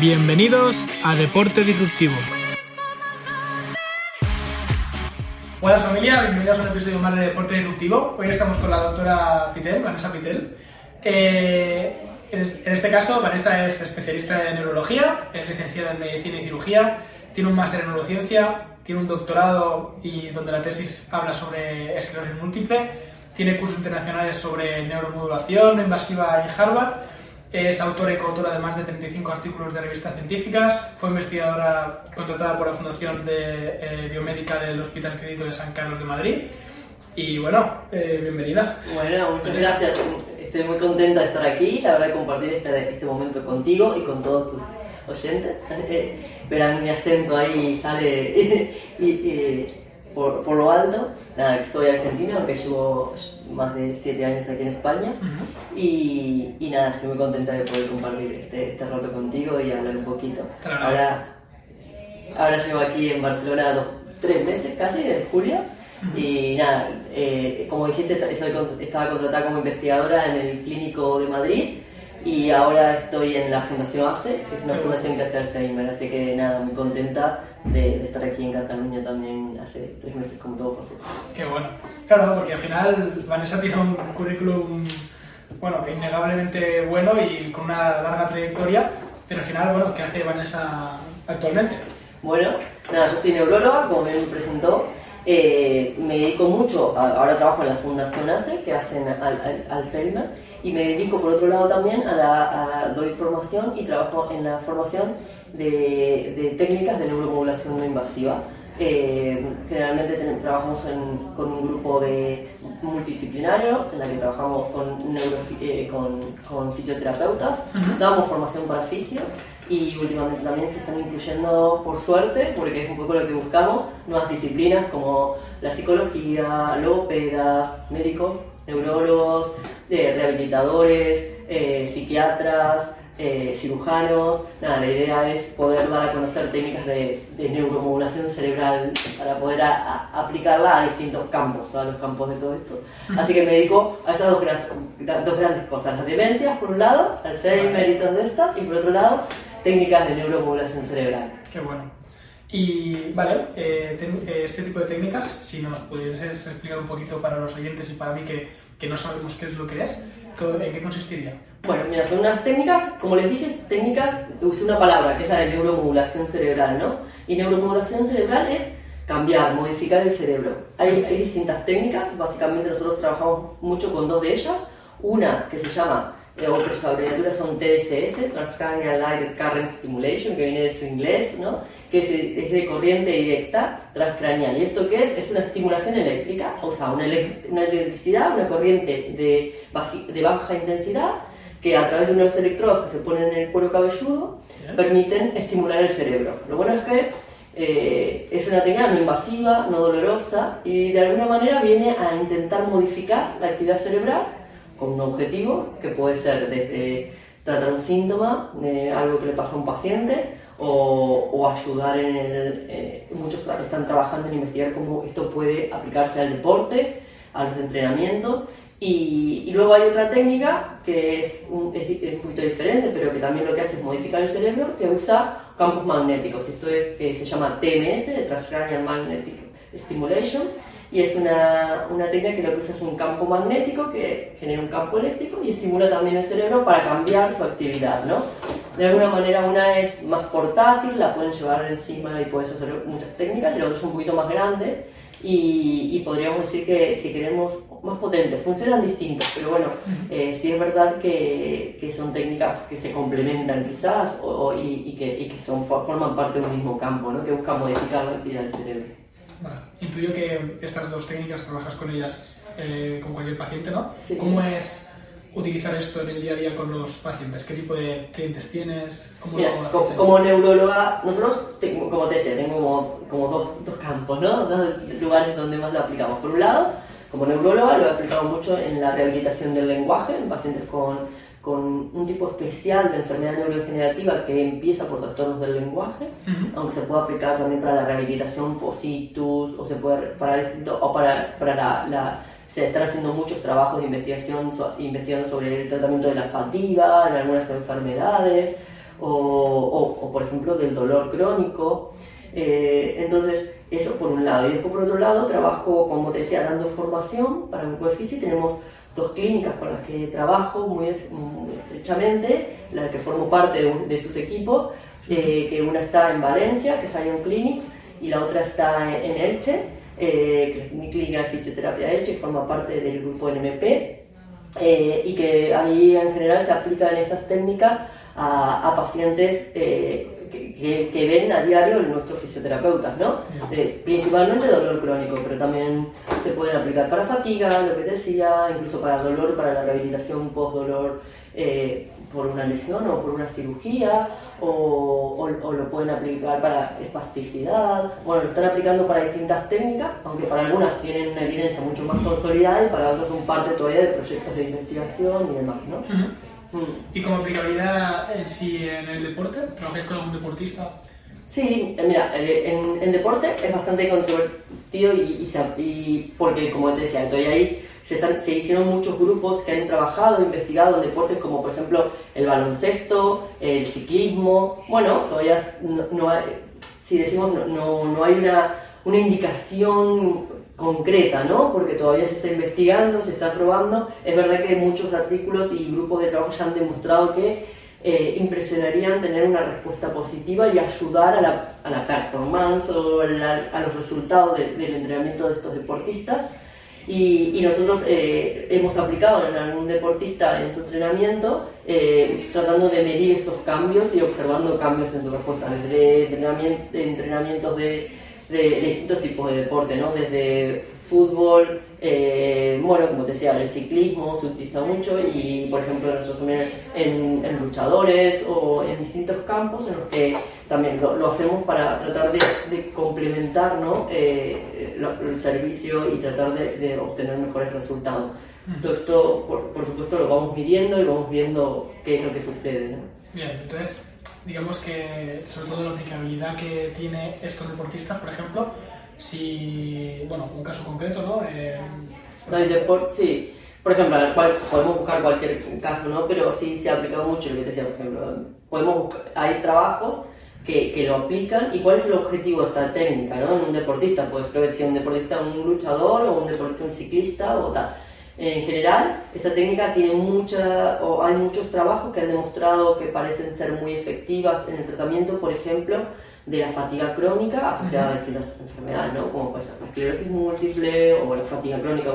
Bienvenidos a Deporte Disruptivo. Hola familia, bienvenidos a un episodio más de Deporte Disruptivo. Hoy estamos con la doctora Fitel, Vanessa Fitel. Eh, en este caso, Vanessa es especialista en neurología, es licenciada en medicina y cirugía, tiene un máster en neurociencia, tiene un doctorado y donde la tesis habla sobre esclerosis múltiple, tiene cursos internacionales sobre neuromodulación invasiva en Harvard es autora y coautora de más de 35 artículos de revistas científicas. Fue investigadora contratada por la Fundación de, eh, Biomédica del Hospital Clínico de San Carlos de Madrid. Y bueno, eh, bienvenida. Bueno, muchas gracias. Estoy muy contenta de estar aquí, la verdad, de compartir este, este momento contigo y con todos tus oyentes. verán mi acento ahí sale y, por, por, lo alto. Nada, soy argentina, aunque llevo más de siete años aquí en España. y, y, nada, estoy muy contenta de poder compartir este, este rato contigo y hablar un poquito. Ahora, ahora llevo aquí en Barcelona dos, tres meses casi, desde julio. Y nada, eh, como dijiste, soy, estaba contratada como investigadora en el Clínico de Madrid y ahora estoy en la Fundación ACE, que es una fundación que hace Alzheimer, así que nada, muy contenta de, estar aquí en Cataluña también hace tres meses como todo pasó. Qué bueno. Claro, porque al final Vanessa tiene un currículum, bueno, innegablemente bueno y con una larga trayectoria, pero al final, bueno, ¿qué hace Vanessa actualmente? Bueno, nada, yo soy neuróloga, como bien me presentó, eh, me dedico mucho, ahora trabajo en la Fundación ACE, que hacen Alzheimer, y me dedico por otro lado también a la doy formación y trabajo en la formación de, técnicas de neuromodulación no invasiva. Eh, generalmente trabajamos con un grupo de multidisciplinario en la que trabajamos con, eh, con, fisioterapeutas, damos formación para fisio y últimamente también se están incluyendo, por suerte, porque es un poco lo que buscamos, nuevas disciplinas como la psicología, logopedas, médicos, neurólogos, eh, rehabilitadores, eh, psiquiatras, eh, cirujanos. Nada, la idea es poder dar a conocer técnicas de, neuromodulación cerebral para poder aplicarla a distintos campos, a los campos de todo esto. Así que me dedico a esas dos, dos grandes cosas, las demencias por un lado, Alzheimer y todo esto, y por otro lado, técnicas de neuromodulación cerebral. Qué bueno. Y vale, eh, eh, este tipo de técnicas, si nos pudieses explicar un poquito para los oyentes y para mí que, que no sabemos qué es lo que es, ¿en qué consistiría? Bueno, mira, son unas técnicas, como les dije, técnicas, usé una palabra que es la de neuromodulación cerebral, ¿no? Y neuromodulación cerebral es cambiar, modificar el cerebro. Hay, hay distintas técnicas, básicamente nosotros trabajamos mucho con dos de ellas. Una que se llama o que sus abreviaturas son TSS, Transcranial Light Current Stimulation, que viene de su inglés, ¿no? que es, de corriente directa transcranial. ¿Y esto qué es? Es una estimulación eléctrica, o sea, una, una electricidad, una corriente de, de baja intensidad que a través de unos electrodos que se ponen en el cuero cabelludo permiten estimular el cerebro. Lo bueno es que eh, es una técnica no invasiva, no dolorosa y de alguna manera viene a intentar modificar la actividad cerebral con un objetivo que puede ser desde tratar un síntoma, de algo que le pasa a un paciente, o, ayudar en el... Eh, muchos están trabajando en investigar cómo esto puede aplicarse al deporte, a los entrenamientos, y, luego hay otra técnica que es un, es, un, poquito diferente, pero que también lo que hace es modificar el cerebro, que usa campos magnéticos. Esto es, eh, se llama TMS, Transcranial Magnetic Stimulation, y es una, una, técnica que lo que usa es un campo magnético que genera un campo eléctrico y estimula también el cerebro para cambiar su actividad, ¿no? De alguna manera una es más portátil, la pueden llevar encima y puedes hacer muchas técnicas, y la otra es un poquito más grande y, podríamos decir que si queremos más potentes, funcionan distintos, pero bueno, eh, sí es verdad que, que, son técnicas que se complementan quizás o, y, que, y, que, son, forman parte de un mismo campo, ¿no? que buscan modificar la actividad del cerebro. Vale. Intuyo que estas dos técnicas trabajas con ellas eh, con cualquier paciente, ¿no? ¿Cómo es utilizar esto en el día a día con los pacientes? ¿Qué tipo de clientes tienes? ¿Cómo como, neuróloga, nosotros, como te decía, tengo como, dos, dos, campos, ¿no? Dos lugares donde más lo aplicamos. Por un lado, como neuróloga lo he aplicado mucho en la rehabilitación del lenguaje, en pacientes con con un tipo especial de enfermedad neurodegenerativa que empieza por trastornos del lenguaje, aunque se puede aplicar también para la rehabilitación positus o se puede para o para, para la, se están haciendo muchos trabajos de investigación investigando sobre el tratamiento de la fatiga en algunas enfermedades o, por ejemplo del dolor crónico. Eh, entonces, eso por un lado. Y después por otro lado, trabajo, como te decía, dando formación para el grupo de. Tenemos dos clínicas con las que trabajo muy, estrechamente, las que formo parte de, sus equipos, eh, que una está en Valencia, que es Ion Clinics, y la otra está en Elche, eh, que es mi clínica de fisioterapia Elche, que forma parte del grupo NMP, eh, y que ahí en general se aplican estas técnicas a, pacientes que, que, ven a diario nuestros fisioterapeutas, ¿no? principalmente dolor crónico, pero también se pueden aplicar para fatiga, lo que decía, incluso para dolor, para la rehabilitación post-dolor eh, por una lesión o por una cirugía, o, o, lo pueden aplicar para espasticidad. Bueno, lo están aplicando para distintas técnicas, aunque para algunas tienen una evidencia mucho más consolidada y para otras son parte todavía de proyectos de investigación y demás, ¿no? ¿Y como aplicabilidad en sí en el deporte? ¿Trabajáis con algún deportista? Sí, mira, en, en deporte es bastante controvertido y, y, porque, como te decía, todavía ahí se, se, hicieron muchos grupos que han trabajado, investigado deportes como, por ejemplo, el baloncesto, el ciclismo. Bueno, todavía no, hay, si decimos, no, no hay una, una indicación concreta, ¿no? Porque todavía se está investigando, se está probando. Es verdad que muchos artículos y grupos de trabajo ya han demostrado que eh, impresionarían tener una respuesta positiva y ayudar a la, a la performance o a los resultados del entrenamiento de estos deportistas. Y, nosotros eh, hemos aplicado en algún deportista en su entrenamiento, eh, tratando de medir estos cambios y observando cambios en su respuesta, desde entrenamiento, entrenamientos de de, distintos tipos de deporte, ¿no? Desde fútbol, eh, bueno, como te decía, el ciclismo se utiliza mucho y, por ejemplo, nosotros también en, luchadores o en distintos campos en los que también lo, hacemos para tratar de, complementar ¿no? Eh, el servicio y tratar de, obtener mejores resultados. Todo esto, por, por, supuesto, lo vamos midiendo y vamos viendo qué es lo que sucede. ¿no? Bien, entonces digamos que sobre todo la aplicabilidad que tiene estos deportistas, por ejemplo, si, bueno, un caso concreto, ¿no? Eh, deporte, sí. Por ejemplo, podemos buscar cualquier caso, ¿no? Pero sí se ha aplicado mucho lo que te decía, por ejemplo. Podemos hay trabajos que, que, lo aplican y cuál es el objetivo de esta técnica, ¿no? En un deportista, puede ser un deportista, un luchador o un deportista, un ciclista o tal en general, esta técnica tiene mucha, o hay muchos trabajos que han demostrado que parecen ser muy efectivas en el tratamiento, por ejemplo, de la fatiga crónica asociada a distintas enfermedades, ¿no? como puede ser la esclerosis múltiple o la fatiga crónica.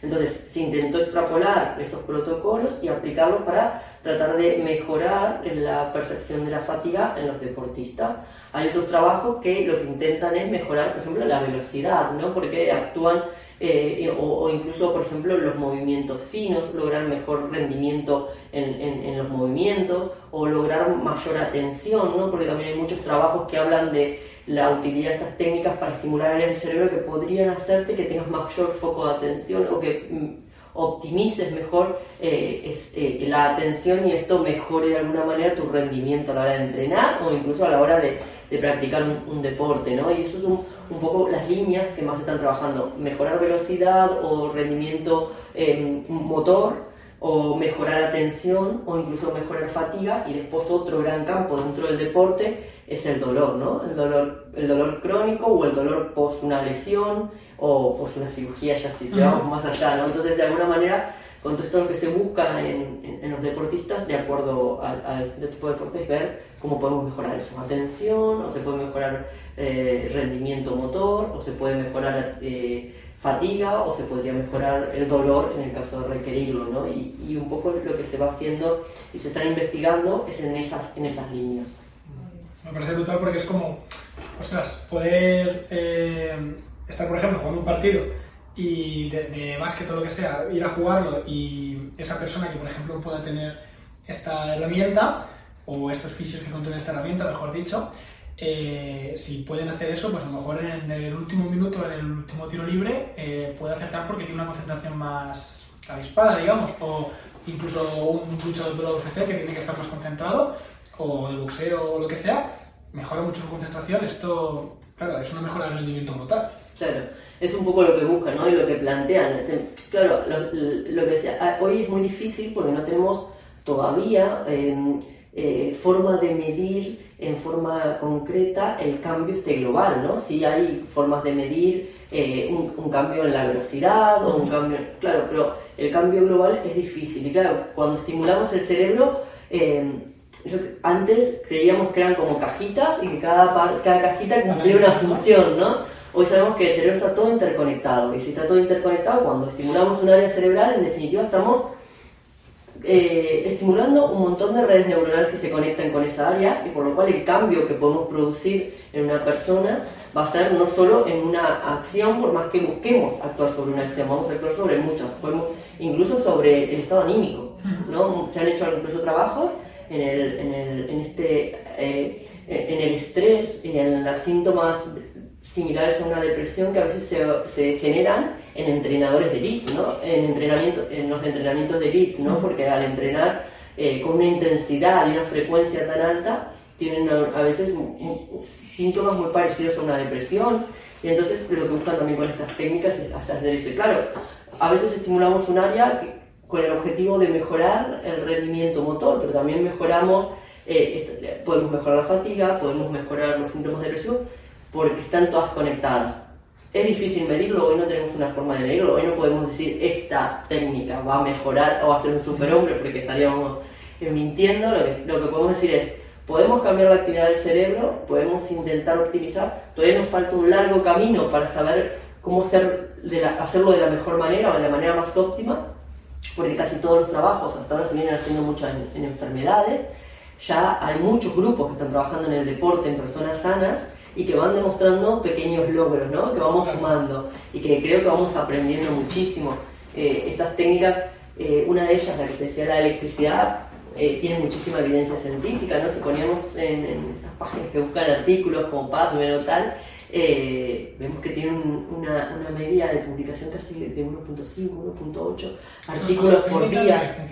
Entonces, se intentó extrapolar esos protocolos y aplicarlos para tratar de mejorar la percepción de la fatiga en los deportistas. Hay otros trabajos que lo que intentan es mejorar, por ejemplo, la velocidad, ¿no? porque actúan eh, o, incluso, por ejemplo, los movimientos finos, lograr mejor rendimiento en, en, los movimientos o lograr mayor atención, ¿no? porque también hay muchos trabajos que hablan de la utilidad de estas técnicas para estimular áreas del cerebro que podrían hacerte que tengas mayor foco de atención o que mm, optimices mejor eh, eh, la atención y esto mejore de alguna manera tu rendimiento a la hora de entrenar o incluso a la hora de, practicar un, deporte, ¿no? Y eso es un, un, poco las líneas que más están trabajando, mejorar velocidad o rendimiento em, motor o mejorar atención o incluso mejorar fatiga y después otro gran campo dentro del deporte es el dolor, ¿no? El dolor, el dolor crónico o el dolor post una lesión o post una cirugía, ya si se vamos más allá, ¿no? Entonces, de alguna manera, con todo esto lo que se busca en, en, los deportistas, de acuerdo al, al, tipo de deporte, es ver cómo podemos mejorar su atención, o se puede mejorar eh, rendimiento motor, o se puede mejorar eh, fatiga, o se podría mejorar el dolor en el caso de requerirlo, ¿no? Y, y, un poco lo que se va haciendo y se está investigando es en esas, en esas líneas. Me parece brutal porque es como, ostras, poder eh, estar, por ejemplo, jugando un partido y de, de básquet o lo que sea, ir a jugarlo y esa persona que, por ejemplo, pueda tener esta herramienta o estos fisios que contienen esta herramienta, mejor dicho, eh, si pueden hacer eso, pues a lo mejor en el último minuto, en el último tiro libre, eh, puede acertar porque tiene una concentración más avispada, digamos, o incluso un luchador de la UFC que tiene que estar más concentrado o de boxeo o lo que sea, mejora mucho su concentración, esto, claro, es una mejora del rendimiento brutal. Claro, es un poco lo que buscan, ¿no? Y lo que plantean. claro, lo, que decía, ah, hoy es muy difícil porque no tenemos todavía em, eh, forma de medir en forma concreta el cambio este global, ¿no? Si hay formas de medir eh, un, cambio en la velocidad o un cambio, claro, pero el cambio global es difícil y claro, cuando estimulamos el cerebro, eh, antes creíamos que eran como cajitas y que cada, cada cajita cumplía una función, ¿no? Hoy sabemos que el cerebro está todo interconectado y si está todo interconectado, cuando estimulamos un área cerebral, en definitiva estamos eh, estimulando un montón de redes neuronales que se conectan con esa área y por lo cual el cambio que podemos producir en una persona va a ser no solo en una acción, por más que busquemos actuar sobre una acción, vamos a actuar sobre muchas, podemos, incluso sobre el estado anímico. ¿no? Se han hecho incluso trabajos en, el, en, el, en este, eh, en el estrés, en los síntomas similares a una depresión que a veces se, se generan en entrenadores de elite, ¿no? En, entrenamiento, en los entrenamientos de elite, ¿no? Porque al entrenar eh, con una intensidad y una frecuencia tan alta, tienen a, veces síntomas muy parecidos a una depresión. Y entonces lo que buscan también con estas técnicas es hacer eso. Y claro, a veces estimulamos un área con el objetivo de mejorar el rendimiento motor, pero también mejoramos, eh, podemos mejorar la fatiga, podemos mejorar los síntomas de depresión, porque están todas conectadas. Es difícil medirlo, hoy no tenemos una forma de medirlo, hoy no podemos decir esta técnica va a mejorar o va a ser un superhombre porque estaríamos eh, mintiendo, lo que, lo que podemos decir es, podemos cambiar la actividad del cerebro, podemos intentar optimizar, todavía nos falta un largo camino para saber cómo ser de hacerlo de la mejor manera o de la manera más óptima, porque casi todos los trabajos hasta ahora se vienen haciendo mucho en, en enfermedades, ya hay muchos grupos que están trabajando en el deporte, en personas sanas, y que van demostrando pequeños logros, ¿no? Que vamos sumando y que creo que vamos aprendiendo muchísimo. Eh, estas técnicas, eh, una de ellas, la que decía la electricidad, eh, tiene muchísima evidencia científica, ¿no? Si poníamos en, estas páginas que buscan artículos como PubMed o tal, vemos que tiene una, una, media de publicación casi de 1.5, 1.8 artículos por día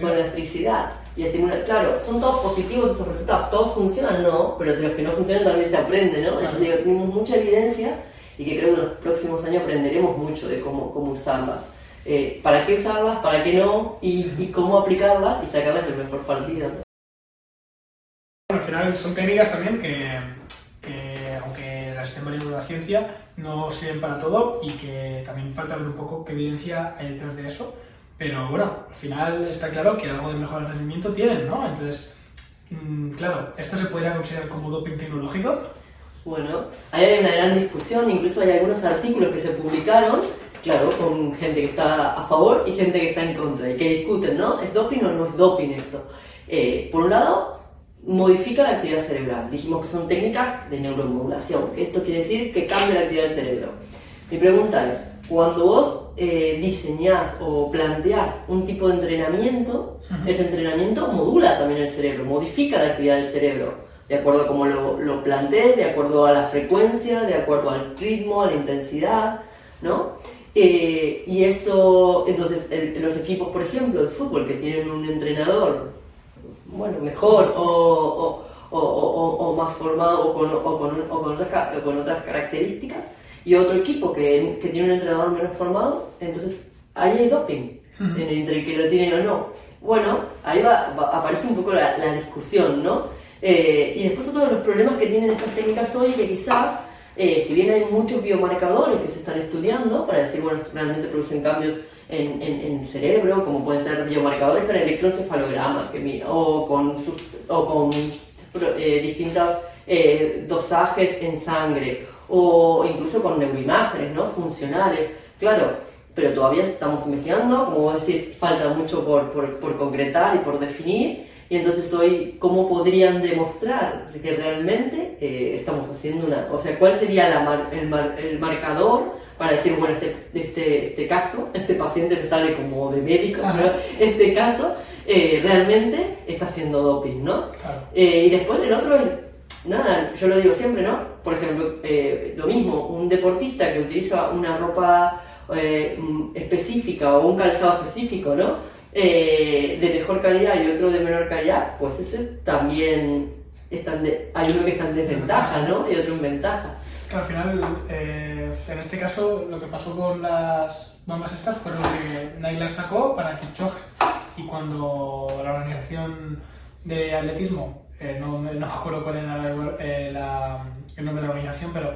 con electricidad y. Claro, son todos positivos esos resultados, todos funcionan, no, pero de los que no funcionan también se aprende, ¿no? Entonces digo, tenemos mucha evidencia y que creo que en los próximos años aprenderemos mucho de cómo, cómo usarlas. Eh, para qué usarlas, para qué no, y, y, cómo aplicarlas y sacarlas el mejor partido. Al final son técnicas también que, que aunque las estén valiendo la ciencia, no sirven para todo y que también falta ver un poco qué evidencia hay detrás de eso pero bueno, al final está claro que algo de mejor rendimiento tienen, ¿no? Entonces, mm, claro, ¿esto se podría considerar como doping tecnológico? Bueno, hay una gran discusión, incluso hay algunos artículos que se publicaron, claro, con gente que está a favor y gente que está en contra, y que discuten, ¿no? ¿Es doping o no es doping esto? Eh, por un lado, modifica la actividad cerebral. Dijimos que son técnicas de neuromodulación. Esto quiere decir que cambia la actividad del cerebro. Mi pregunta es, cuando vos eh, diseñás o planteás un tipo de entrenamiento, ese entrenamiento modula también el cerebro, modifica la actividad del cerebro, de acuerdo a cómo lo, lo plantees, de acuerdo a la frecuencia, de acuerdo al ritmo, a la intensidad, ¿no? Eh, y eso, entonces, los equipos, por ejemplo, de fútbol que tienen un entrenador, bueno, mejor o, o, o, o más formado o con, con, con, otras, con otras características, y otro equipo que, que tiene un entrenador menos formado, entonces ahí hay doping, entre el que lo tiene o no. Bueno, ahí va, aparece un poco la, la discusión, ¿no? Eh, y después otro de los problemas que tienen estas técnicas hoy, que quizás, eh, si bien hay muchos biomarcadores que se están estudiando para decir, bueno, realmente producen cambios en, en, el cerebro, como pueden ser biomarcadores con electroencefalograma, que mira, o con, o con eh, distintos dosajes en sangre, o incluso con neuroimágenes, ¿no? Funcionales, claro, pero todavía estamos investigando, como vos decís, falta mucho por, por, por concretar y por definir, y entonces hoy, ¿cómo podrían demostrar que realmente eh, estamos haciendo una... O sea, ¿cuál sería la el, el, marcador para decir, bueno, este, este, este caso, este paciente me sale como de médico, pero este caso eh, realmente está haciendo doping, ¿no? Eh, y después el otro nada, yo lo digo siempre, ¿no? Por ejemplo, eh, lo mismo, un deportista que utiliza una ropa eh, específica o un calzado específico, ¿no? Eh, de mejor calidad y otro de menor calidad, pues ese también están de, hay uno que está en desventaja, ¿no? Y otro en ventaja. al final, en este caso, lo que pasó con las bombas estas fue lo que Nike las sacó para Kipchoge. Y cuando la organización de atletismo, eh, no, me acuerdo cuál era eh, el nombre de la organización, pero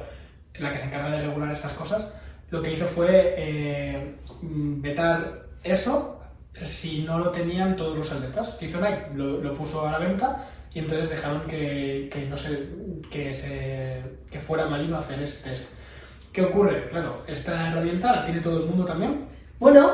la que se encarga de regular estas cosas, lo que hizo fue eh, mm, vetar eso si no lo tenían todos los atletas. Que hizo Nike? Lo, puso a la venta y entonces dejaron que, que no se, que, se, que fuera malino hacer ese test. ¿Qué ocurre? Claro, esta herramienta la tiene todo el mundo también. Bueno,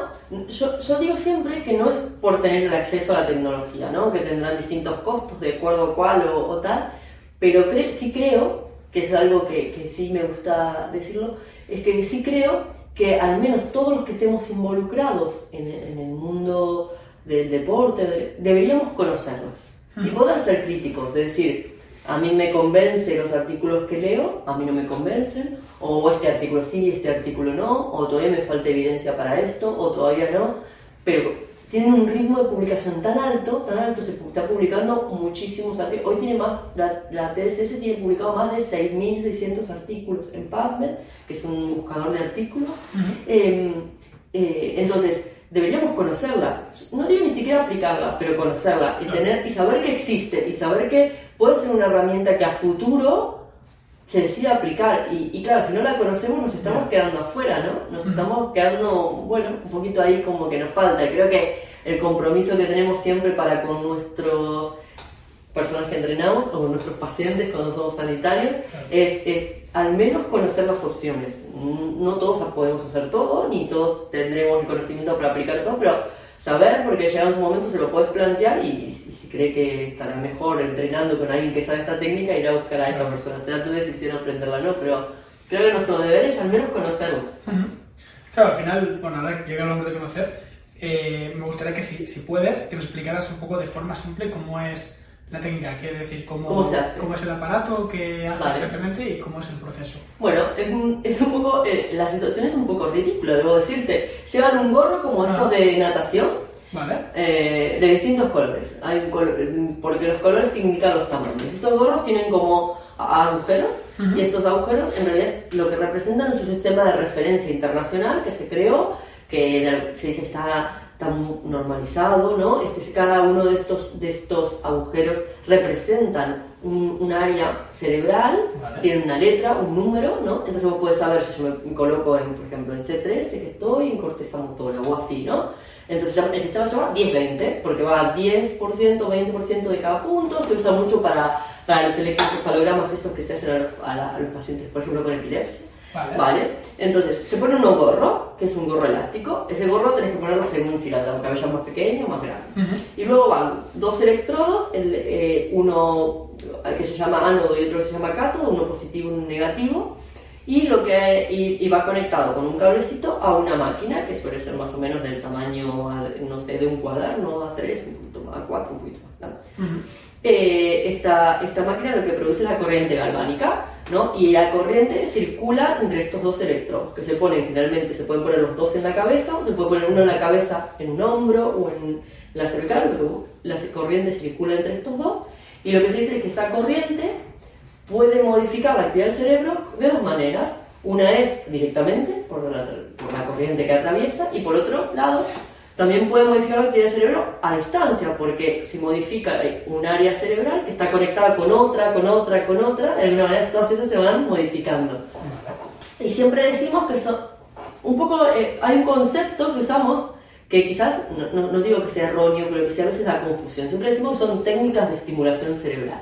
yo, yo digo siempre que no es por tener el acceso a la tecnología, ¿no? Que tendrán distintos costos de acuerdo a cuál o, o tal, pero cre- sí creo, que es algo que, que sí me gusta decirlo, es que sí creo que al menos todos los que estemos involucrados en, en el mundo del deporte de- deberíamos conocerlos y poder ser críticos, de decir, a mí me convence los artículos que leo, a mí no me convencen, o este artículo sí, este artículo no, o todavía me falta evidencia para esto, o todavía no, pero tienen un ritmo de publicación tan alto, tan alto, se está publicando muchísimos artículos. Hoy tiene más, la, la TSS tiene publicado más de 6.600 artículos en PubMed, que es un buscador de artículos. Eh, eh, entonces, deberíamos conocerla. No digo ni siquiera aplicarla, pero conocerla y, tener, y saber que existe y saber que puede ser una herramienta que a futuro se decida aplicar. Y, y claro, si no la conocemos nos estamos quedando afuera, ¿no? Nos estamos quedando, bueno, un poquito ahí como que nos falta. Creo que el compromiso que tenemos siempre para con nuestros personas que entrenamos o con nuestros pacientes cuando somos sanitarios es, es al menos conocer las opciones. No todos podemos hacer todo, ni todos tendremos el conocimiento para aplicar todo, pero saber, porque llega en su momento se lo puedes plantear y, y si cree que estará mejor entrenando con alguien que sabe esta técnica, ir a buscar a esta persona. Será tu decisión aprenderla o no, pero creo que nuestro deber es al menos conocerlas. Claro, al final, bueno, ahora que llega el momento de conocer, eh, me gustaría que si, si puedes, que nos explicaras un poco de forma simple cómo es la técnica, quiere decir, cómo, ¿Cómo se hace? cómo es el aparato que hace Vale. exactamente y cómo es el proceso. Bueno, es un, es un poco, eh, la situación es un poco ridícula, debo decirte. Llevan un gorro como Ah. estos de natación, ¿Vale? eh, de distintos colores. Hay un col- porque los colores te indican los tamaños. Estos gorros tienen como agujeros Ujú. y estos agujeros en realidad lo que representan es un sistema de referencia internacional que se creó, que se dice está tan normalizado, ¿no? Este, es- cada uno de estos, de estos agujeros representan un, un área cerebral, Vale. tienen una letra, un número, ¿no? Entonces vos puedes saber si yo me coloco, en, por ejemplo, en C13, que estoy en corteza motora o así, ¿no? Entonces el sistema se llama 10-20, porque va a 10%, 20% de cada punto, se usa mucho para, para los electroencefalogramas estos que se hacen a los, a la- a los pacientes, por ejemplo, con epilepsia. Vale. Vale, entonces se pone un gorro, que es un gorro elástico. Ese gorro tenés que ponerlo según si la cabeza es más pequeña o más grande. Ujú. Y luego van dos electrodos, el, eh, uno que se llama ánodo y otro que se llama cátodo, uno positivo y uno negativo. Y, lo que, y, y va conectado con un cablecito a una máquina que suele ser más o menos del tamaño, a- no sé, de un cuaderno A3, un poquito más, A4, un poquito más grande Ujú. eh, esta, esta máquina lo que produce es la corriente galvánica, ¿no? Y la corriente circula entre estos dos electrodos, que se ponen generalmente, se pueden poner los dos en la cabeza, o se puede poner uno en la cabeza en un hombro o en la lo que la corriente circula entre estos dos, y lo que se dice es que esa corriente puede modificar la actividad del cerebro de dos maneras. Una es directamente, por la corriente que atraviesa, y por otro lado, también puede modificar la actividad del cerebro a distancia, porque si modifica un área cerebral que está conectada con otra, con otra, con otra, de alguna manera todas esas se van modificando. Y siempre decimos que son un poco, eh, hay un concepto que usamos que quizás, no, no- no digo que sea erróneo, pero que sí a veces da confusión. Siempre decimos que son técnicas de estimulación cerebral.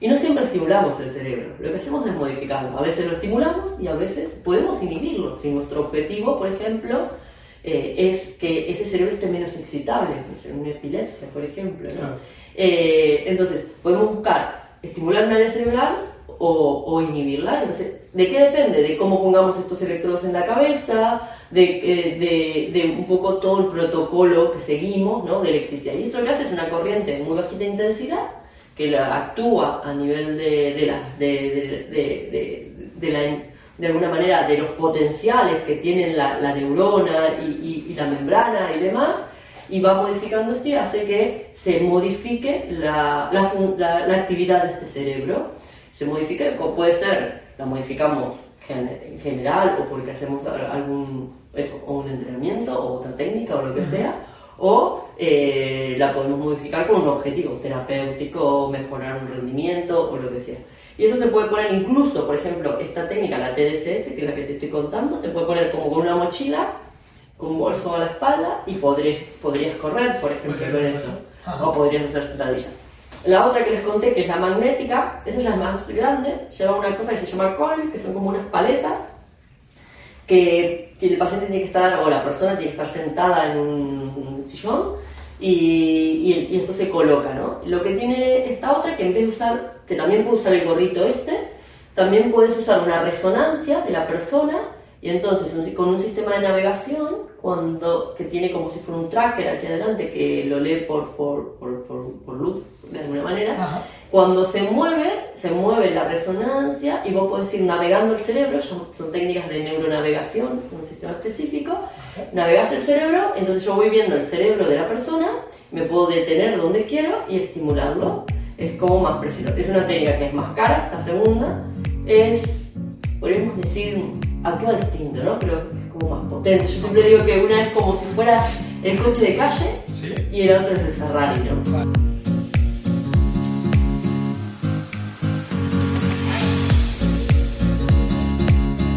Y no siempre estimulamos el cerebro, lo que hacemos es modificarlo. A veces lo estimulamos y a veces podemos inhibirlo. Si nuestro objetivo, por ejemplo, eh, es que ese cerebro esté menos excitable, sé, una epilepsia, por ejemplo. Eh, entonces, podemos buscar estimular un área cerebral o, o inhibirla. Entonces, ¿de qué depende? De cómo pongamos estos electrodos en la cabeza, de, eh, de- de un poco todo el protocolo que seguimos ¿no? de electricidad. Y esto lo que hace es una corriente de muy bajita intensidad que la actúa a nivel de, de, la- de, de- de- de- de la de alguna manera de los potenciales que tienen la, la neurona y, y- y la membrana y demás, y va modificando esto y hace que se modifique la, la fun- la- la actividad de este cerebro. Se modifica, como puede ser, la modificamos en general o porque hacemos al- algún eso, o un entrenamiento o otra técnica o lo que sea, o eh, la podemos modificar con un objetivo terapéutico, mejorar un rendimiento o lo que sea. Y eso se puede poner incluso, por ejemplo, esta técnica, la TDCS, que es la que te estoy contando, se puede poner como con una mochila, con un bolso a la espalda y podrías, podrías correr, por ejemplo, con eso. O podrías hacer sentadillas. La otra que les conté, que es la magnética, esa ya es más grande, lleva una cosa que se llama coil, que son como unas paletas, que el paciente tiene que estar, o la persona tiene que estar sentada en un, sillón, y, y, esto se coloca, ¿no? Lo que tiene esta otra, que en vez de usar, que también puede usar el gorrito este, también puedes usar una resonancia de la persona y entonces con un sistema de navegación cuando, que tiene como si fuera un tracker aquí adelante que lo lee por, por, por, por luz de alguna manera, cuando se mueve, se mueve la resonancia y vos podés ir navegando el cerebro, son, técnicas de neuronavegación, un sistema específico, navegas el cerebro, entonces yo voy viendo el cerebro de la persona, me puedo detener donde quiero y estimularlo, es como más preciso. Es una técnica que es más cara, la segunda, es, podríamos decir, actúa distinto, ¿no? Pero es como más potente. Yo siempre digo que una es como si fuera el coche de calle y el otro es el Ferrari, ¿no?